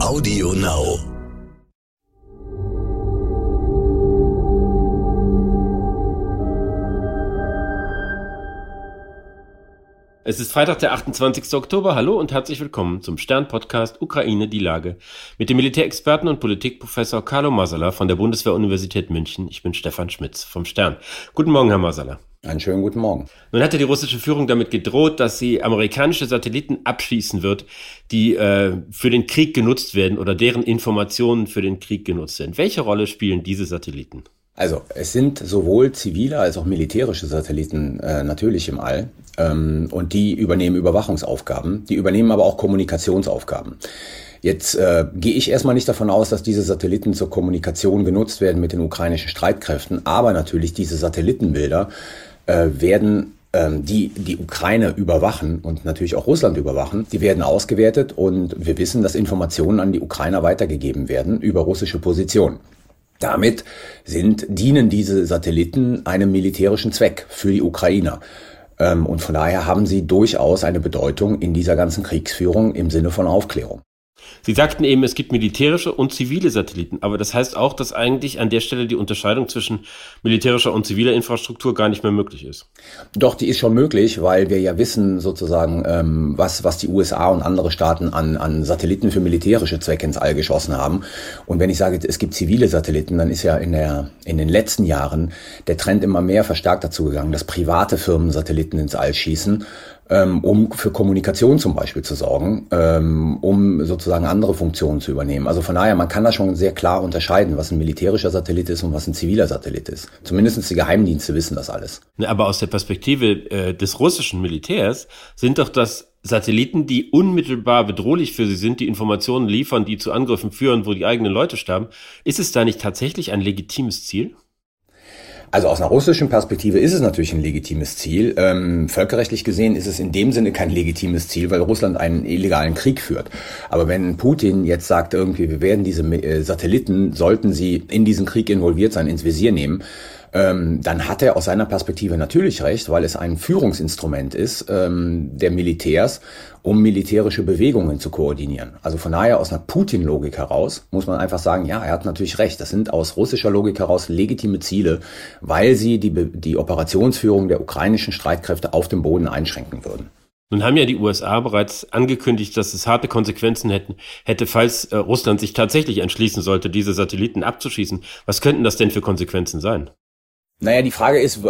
Audio Now. Es ist Freitag, der 28. Oktober. Hallo und herzlich willkommen zum Stern-Podcast Ukraine die Lage mit dem Militärexperten und Politikprofessor Carlo Masala von der Bundeswehr-Universität München. Ich bin Stefan Schmitz vom Stern. Guten Morgen, Herr Masala. Einen schönen guten Morgen. Nun hatte die russische Führung damit gedroht, dass sie amerikanische Satelliten abschießen wird, die äh, für den Krieg genutzt werden oder deren Informationen für den Krieg genutzt werden. Welche Rolle spielen diese Satelliten? Also es sind sowohl zivile als auch militärische Satelliten äh, natürlich im All ähm, und die übernehmen Überwachungsaufgaben, die übernehmen aber auch Kommunikationsaufgaben. Jetzt äh, gehe ich erstmal nicht davon aus, dass diese Satelliten zur Kommunikation genutzt werden mit den ukrainischen Streitkräften, aber natürlich diese Satellitenbilder äh, werden ähm, die die Ukraine überwachen und natürlich auch Russland überwachen, die werden ausgewertet und wir wissen, dass Informationen an die Ukrainer weitergegeben werden über russische Positionen. Damit sind, dienen diese Satelliten einem militärischen Zweck für die Ukrainer. Ähm, und von daher haben sie durchaus eine Bedeutung in dieser ganzen Kriegsführung im Sinne von Aufklärung. Sie sagten eben, es gibt militärische und zivile Satelliten, aber das heißt auch, dass eigentlich an der Stelle die Unterscheidung zwischen militärischer und ziviler Infrastruktur gar nicht mehr möglich ist. Doch, die ist schon möglich, weil wir ja wissen sozusagen, ähm, was, was die USA und andere Staaten an, an Satelliten für militärische Zwecke ins All geschossen haben. Und wenn ich sage, es gibt zivile Satelliten, dann ist ja in, der, in den letzten Jahren der Trend immer mehr verstärkt dazu gegangen, dass private Firmen Satelliten ins All schießen ähm, um für Kommunikation zum Beispiel zu sorgen, ähm, um sozusagen andere Funktionen zu übernehmen. Also von daher, man kann da schon sehr klar unterscheiden, was ein militärischer Satellit ist und was ein ziviler Satellit ist. Zumindest die Geheimdienste wissen das alles. Aber aus der Perspektive äh, des russischen Militärs sind doch das Satelliten, die unmittelbar bedrohlich für sie sind, die Informationen liefern, die zu Angriffen führen, wo die eigenen Leute sterben. Ist es da nicht tatsächlich ein legitimes Ziel? Also aus einer russischen Perspektive ist es natürlich ein legitimes Ziel. Ähm, völkerrechtlich gesehen ist es in dem Sinne kein legitimes Ziel, weil Russland einen illegalen Krieg führt. Aber wenn Putin jetzt sagt, irgendwie, wir werden diese äh, Satelliten, sollten sie in diesen Krieg involviert sein, ins Visier nehmen, ähm, dann hat er aus seiner Perspektive natürlich recht, weil es ein Führungsinstrument ist ähm, der Militärs, um militärische Bewegungen zu koordinieren. Also von daher aus einer Putin-Logik heraus muss man einfach sagen, ja, er hat natürlich recht. Das sind aus russischer Logik heraus legitime Ziele, weil sie die, die Operationsführung der ukrainischen Streitkräfte auf dem Boden einschränken würden. Nun haben ja die USA bereits angekündigt, dass es harte Konsequenzen hätten, hätte, falls äh, Russland sich tatsächlich entschließen sollte, diese Satelliten abzuschießen. Was könnten das denn für Konsequenzen sein? Naja, die Frage ist,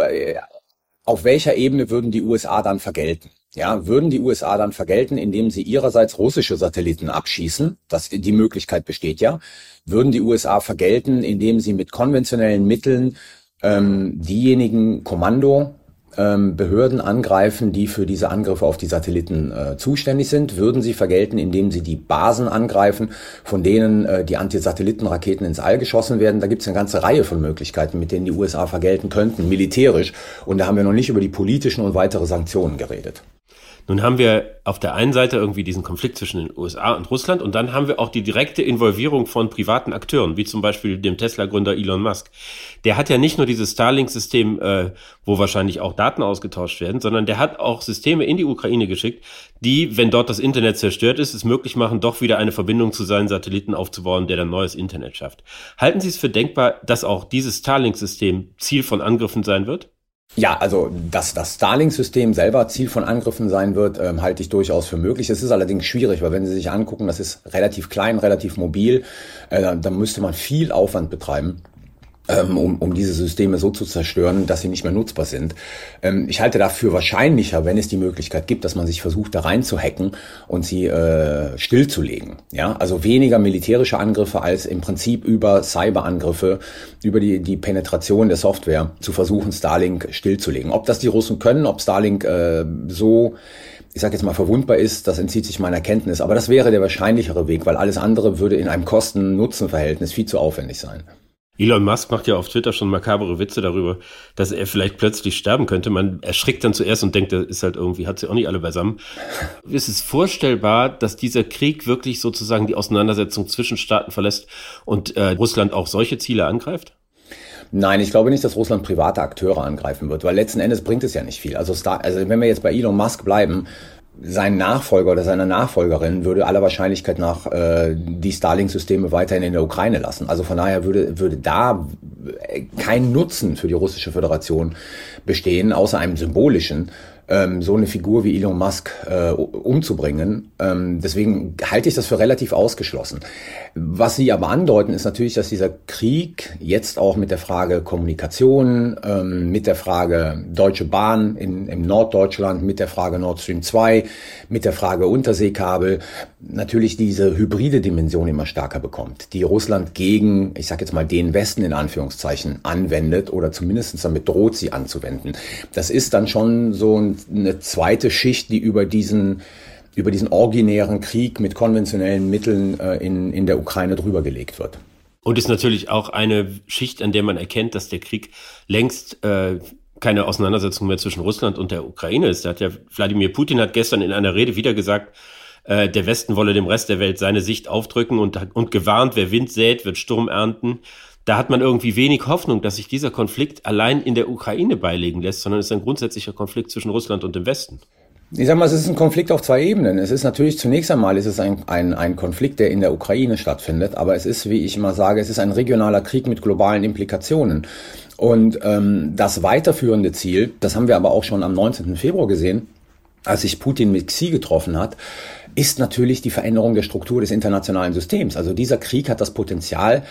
auf welcher Ebene würden die USA dann vergelten? Ja, würden die USA dann vergelten, indem sie ihrerseits russische Satelliten abschießen? Das, die Möglichkeit besteht ja. Würden die USA vergelten, indem sie mit konventionellen Mitteln ähm, diejenigen Kommando Behörden angreifen, die für diese Angriffe auf die Satelliten äh, zuständig sind, würden sie vergelten, indem sie die Basen angreifen, von denen äh, die Antisatellitenraketen ins All geschossen werden. Da gibt es eine ganze Reihe von Möglichkeiten, mit denen die USA vergelten könnten, militärisch. Und da haben wir noch nicht über die politischen und weitere Sanktionen geredet. Nun haben wir auf der einen Seite irgendwie diesen Konflikt zwischen den USA und Russland und dann haben wir auch die direkte Involvierung von privaten Akteuren, wie zum Beispiel dem Tesla-Gründer Elon Musk. Der hat ja nicht nur dieses Starlink-System, äh, wo wahrscheinlich auch Daten ausgetauscht werden, sondern der hat auch Systeme in die Ukraine geschickt, die, wenn dort das Internet zerstört ist, es möglich machen, doch wieder eine Verbindung zu seinen Satelliten aufzubauen, der dann neues Internet schafft. Halten Sie es für denkbar, dass auch dieses Starlink-System Ziel von Angriffen sein wird? Ja, also dass das Starlink-System selber Ziel von Angriffen sein wird, ähm, halte ich durchaus für möglich. Es ist allerdings schwierig, weil wenn Sie sich angucken, das ist relativ klein, relativ mobil, äh, dann müsste man viel Aufwand betreiben um, um diese Systeme so zu zerstören, dass sie nicht mehr nutzbar sind. Ähm, ich halte dafür wahrscheinlicher, wenn es die Möglichkeit gibt, dass man sich versucht, da rein zu hacken und sie äh, stillzulegen. Ja, also weniger militärische Angriffe als im Prinzip über Cyberangriffe, über die, die Penetration der Software zu versuchen, Starlink stillzulegen. Ob das die Russen können, ob Starlink äh, so ich sage jetzt mal, verwundbar ist, das entzieht sich meiner Kenntnis. Aber das wäre der wahrscheinlichere Weg, weil alles andere würde in einem Kosten-Nutzen-Verhältnis viel zu aufwendig sein. Elon Musk macht ja auf Twitter schon makabere Witze darüber, dass er vielleicht plötzlich sterben könnte. Man erschrickt dann zuerst und denkt, er ist halt irgendwie, hat sie auch nicht alle beisammen. Ist es vorstellbar, dass dieser Krieg wirklich sozusagen die Auseinandersetzung zwischen Staaten verlässt und äh, Russland auch solche Ziele angreift? Nein, ich glaube nicht, dass Russland private Akteure angreifen wird, weil letzten Endes bringt es ja nicht viel. Also, Star also wenn wir jetzt bei Elon Musk bleiben, sein Nachfolger oder seine Nachfolgerin würde aller Wahrscheinlichkeit nach äh, die Starlink-Systeme weiterhin in der Ukraine lassen. Also von daher würde, würde da kein Nutzen für die russische Föderation bestehen, außer einem symbolischen ähm, so eine Figur wie Elon Musk äh, umzubringen. Ähm, deswegen halte ich das für relativ ausgeschlossen. Was Sie aber andeuten, ist natürlich, dass dieser Krieg jetzt auch mit der Frage Kommunikation, ähm, mit der Frage Deutsche Bahn in, im Norddeutschland, mit der Frage Nord Stream 2, mit der Frage Unterseekabel, natürlich diese hybride Dimension immer stärker bekommt, die Russland gegen, ich sage jetzt mal, den Westen in Anführungszeichen anwendet oder zumindest damit droht, sie anzuwenden. Das ist dann schon so ein eine zweite Schicht, die über diesen über diesen originären Krieg mit konventionellen Mitteln äh, in, in der Ukraine drüber gelegt wird. Und ist natürlich auch eine Schicht, an der man erkennt, dass der Krieg längst äh, keine Auseinandersetzung mehr zwischen Russland und der Ukraine ist. Da hat ja Wladimir Putin hat gestern in einer Rede wieder gesagt, äh, der Westen wolle dem Rest der Welt seine Sicht aufdrücken und, und gewarnt, wer Wind sät, wird Sturm ernten da hat man irgendwie wenig Hoffnung, dass sich dieser Konflikt allein in der Ukraine beilegen lässt, sondern es ist ein grundsätzlicher Konflikt zwischen Russland und dem Westen. Ich sag mal, es ist ein Konflikt auf zwei Ebenen. Es ist natürlich zunächst einmal ist ein, ein, ein Konflikt, der in der Ukraine stattfindet, aber es ist, wie ich immer sage, es ist ein regionaler Krieg mit globalen Implikationen. Und ähm, das weiterführende Ziel, das haben wir aber auch schon am 19. Februar gesehen, als sich Putin mit Xi getroffen hat, ist natürlich die Veränderung der Struktur des internationalen Systems. Also dieser Krieg hat das Potenzial,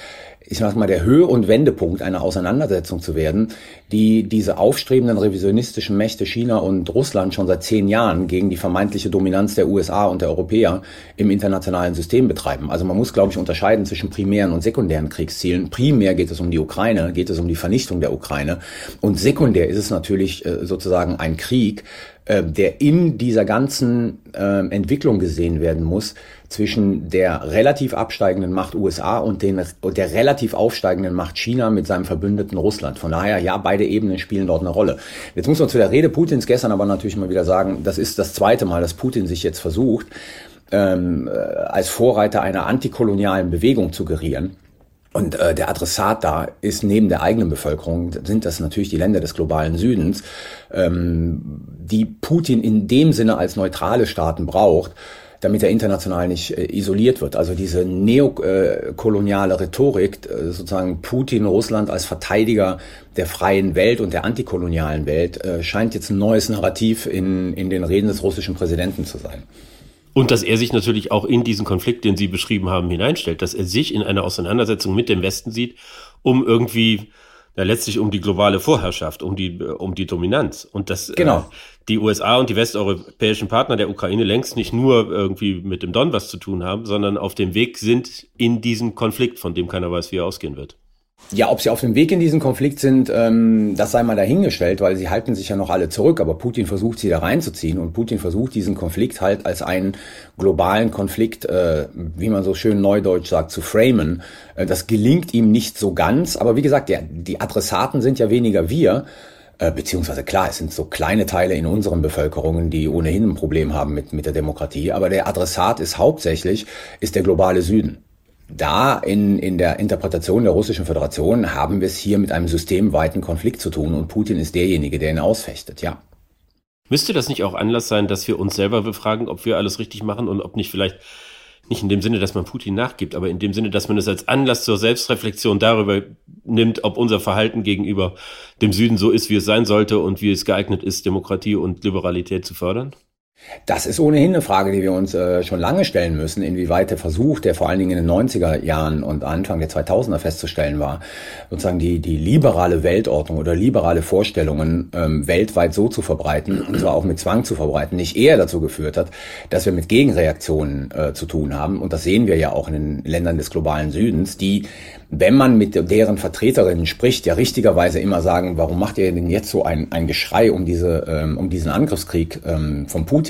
ich sag mal, der Höhe- und Wendepunkt einer Auseinandersetzung zu werden, die diese aufstrebenden revisionistischen Mächte China und Russland schon seit zehn Jahren gegen die vermeintliche Dominanz der USA und der Europäer im internationalen System betreiben. Also man muss, glaube ich, unterscheiden zwischen primären und sekundären Kriegszielen. Primär geht es um die Ukraine, geht es um die Vernichtung der Ukraine. Und sekundär ist es natürlich äh, sozusagen ein Krieg, äh, der in dieser ganzen äh, Entwicklung gesehen werden muss zwischen der relativ absteigenden Macht USA und, den, und der relativ aufsteigenden Macht China mit seinem Verbündeten Russland. Von daher, ja, beide Ebenen spielen dort eine Rolle. Jetzt muss man zu der Rede Putins gestern aber natürlich mal wieder sagen, das ist das zweite Mal, dass Putin sich jetzt versucht, ähm, äh, als Vorreiter einer antikolonialen Bewegung zu gerieren. Und äh, der Adressat da ist neben der eigenen Bevölkerung, sind das natürlich die Länder des globalen Südens, ähm, die Putin in dem Sinne als neutrale Staaten braucht, damit er international nicht äh, isoliert wird. Also diese neokoloniale Rhetorik, äh, sozusagen Putin, Russland als Verteidiger der freien Welt und der antikolonialen Welt, äh, scheint jetzt ein neues Narrativ in, in den Reden des russischen Präsidenten zu sein. Und dass er sich natürlich auch in diesen Konflikt, den Sie beschrieben haben, hineinstellt, dass er sich in einer Auseinandersetzung mit dem Westen sieht, um irgendwie ja, letztlich um die globale Vorherrschaft, um die, um die Dominanz. Und dass genau. äh, die USA und die westeuropäischen Partner der Ukraine längst nicht nur irgendwie mit dem Donbass zu tun haben, sondern auf dem Weg sind in diesem Konflikt, von dem keiner weiß, wie er ausgehen wird. Ja, ob sie auf dem Weg in diesen Konflikt sind, ähm, das sei mal dahingestellt, weil sie halten sich ja noch alle zurück. Aber Putin versucht sie da reinzuziehen und Putin versucht diesen Konflikt halt als einen globalen Konflikt, äh, wie man so schön neudeutsch sagt, zu framen. Äh, das gelingt ihm nicht so ganz. Aber wie gesagt, der, die Adressaten sind ja weniger wir. Äh, beziehungsweise klar, es sind so kleine Teile in unseren Bevölkerungen, die ohnehin ein Problem haben mit, mit der Demokratie. Aber der Adressat ist hauptsächlich, ist der globale Süden da in, in der Interpretation der Russischen Föderation haben wir es hier mit einem systemweiten Konflikt zu tun und Putin ist derjenige, der ihn ausfechtet, ja. Müsste das nicht auch Anlass sein, dass wir uns selber befragen, ob wir alles richtig machen und ob nicht vielleicht nicht in dem Sinne, dass man Putin nachgibt, aber in dem Sinne, dass man es als Anlass zur Selbstreflexion darüber nimmt, ob unser Verhalten gegenüber dem Süden so ist, wie es sein sollte und wie es geeignet ist, Demokratie und Liberalität zu fördern? Das ist ohnehin eine Frage, die wir uns äh, schon lange stellen müssen, inwieweit der Versuch, der vor allen Dingen in den 90er Jahren und Anfang der 2000er festzustellen war, sozusagen die, die liberale Weltordnung oder liberale Vorstellungen ähm, weltweit so zu verbreiten, und zwar auch mit Zwang zu verbreiten, nicht eher dazu geführt hat, dass wir mit Gegenreaktionen äh, zu tun haben. Und das sehen wir ja auch in den Ländern des globalen Südens, die wenn man mit deren Vertreterinnen spricht, ja richtigerweise immer sagen, warum macht ihr denn jetzt so ein, ein Geschrei um, diese, ähm, um diesen Angriffskrieg ähm, von Putin?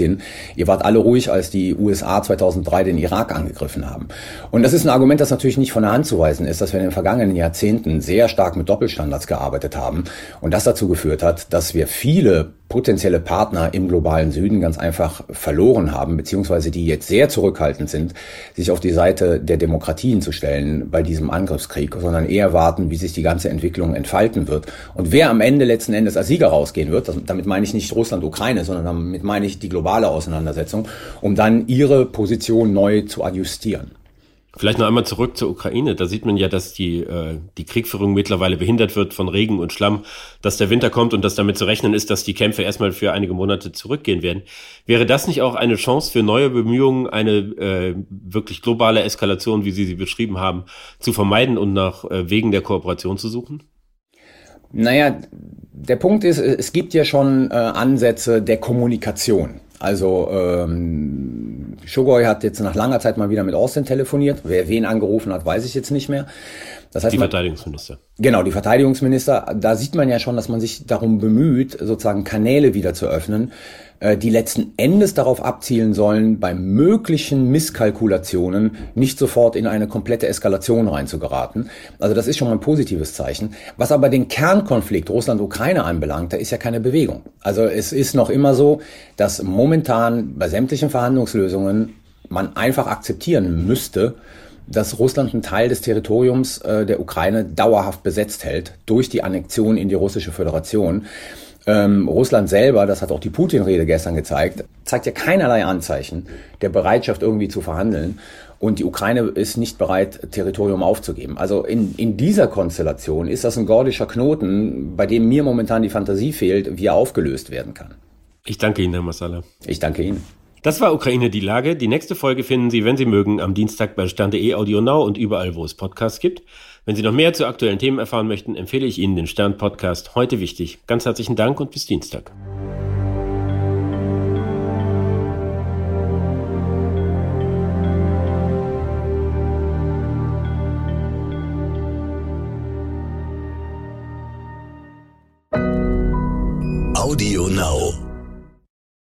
Ihr wart alle ruhig, als die USA 2003 den Irak angegriffen haben. Und das ist ein Argument, das natürlich nicht von der Hand zu weisen ist, dass wir in den vergangenen Jahrzehnten sehr stark mit Doppelstandards gearbeitet haben und das dazu geführt hat, dass wir viele potenzielle Partner im globalen Süden ganz einfach verloren haben, beziehungsweise die jetzt sehr zurückhaltend sind, sich auf die Seite der Demokratien zu stellen bei diesem Angriffskrieg, sondern eher warten, wie sich die ganze Entwicklung entfalten wird. Und wer am Ende letzten Endes als Sieger rausgehen wird, damit meine ich nicht Russland, Ukraine, sondern damit meine ich die globale globale Auseinandersetzung, um dann ihre Position neu zu adjustieren. Vielleicht noch einmal zurück zur Ukraine. Da sieht man ja, dass die, äh, die Kriegführung mittlerweile behindert wird von Regen und Schlamm, dass der Winter kommt und dass damit zu rechnen ist, dass die Kämpfe erstmal für einige Monate zurückgehen werden. Wäre das nicht auch eine Chance für neue Bemühungen, eine äh, wirklich globale Eskalation, wie Sie sie beschrieben haben, zu vermeiden und nach äh, Wegen der Kooperation zu suchen? Naja, der Punkt ist, es gibt ja schon äh, Ansätze der Kommunikation. Also ähm, Shogoi hat jetzt nach langer Zeit mal wieder mit Austin telefoniert. Wer wen angerufen hat, weiß ich jetzt nicht mehr. Das heißt, die man, Verteidigungsminister. Genau, die Verteidigungsminister. Da sieht man ja schon, dass man sich darum bemüht, sozusagen Kanäle wieder zu öffnen, die letzten Endes darauf abzielen sollen, bei möglichen Misskalkulationen nicht sofort in eine komplette Eskalation reinzugeraten. Also das ist schon mal ein positives Zeichen. Was aber den Kernkonflikt Russland-Ukraine anbelangt, da ist ja keine Bewegung. Also es ist noch immer so, dass momentan bei sämtlichen Verhandlungslösungen man einfach akzeptieren müsste, dass Russland einen Teil des Territoriums äh, der Ukraine dauerhaft besetzt hält durch die Annexion in die russische Föderation. Ähm, Russland selber, das hat auch die Putin-Rede gestern gezeigt, zeigt ja keinerlei Anzeichen der Bereitschaft irgendwie zu verhandeln. Und die Ukraine ist nicht bereit, Territorium aufzugeben. Also in, in dieser Konstellation ist das ein gordischer Knoten, bei dem mir momentan die Fantasie fehlt, wie er aufgelöst werden kann. Ich danke Ihnen, Herr Massala. Ich danke Ihnen. Das war Ukraine die Lage. Die nächste Folge finden Sie, wenn Sie mögen, am Dienstag bei Stern.de Audio Now und überall, wo es Podcasts gibt. Wenn Sie noch mehr zu aktuellen Themen erfahren möchten, empfehle ich Ihnen den Stern Podcast heute wichtig. Ganz herzlichen Dank und bis Dienstag.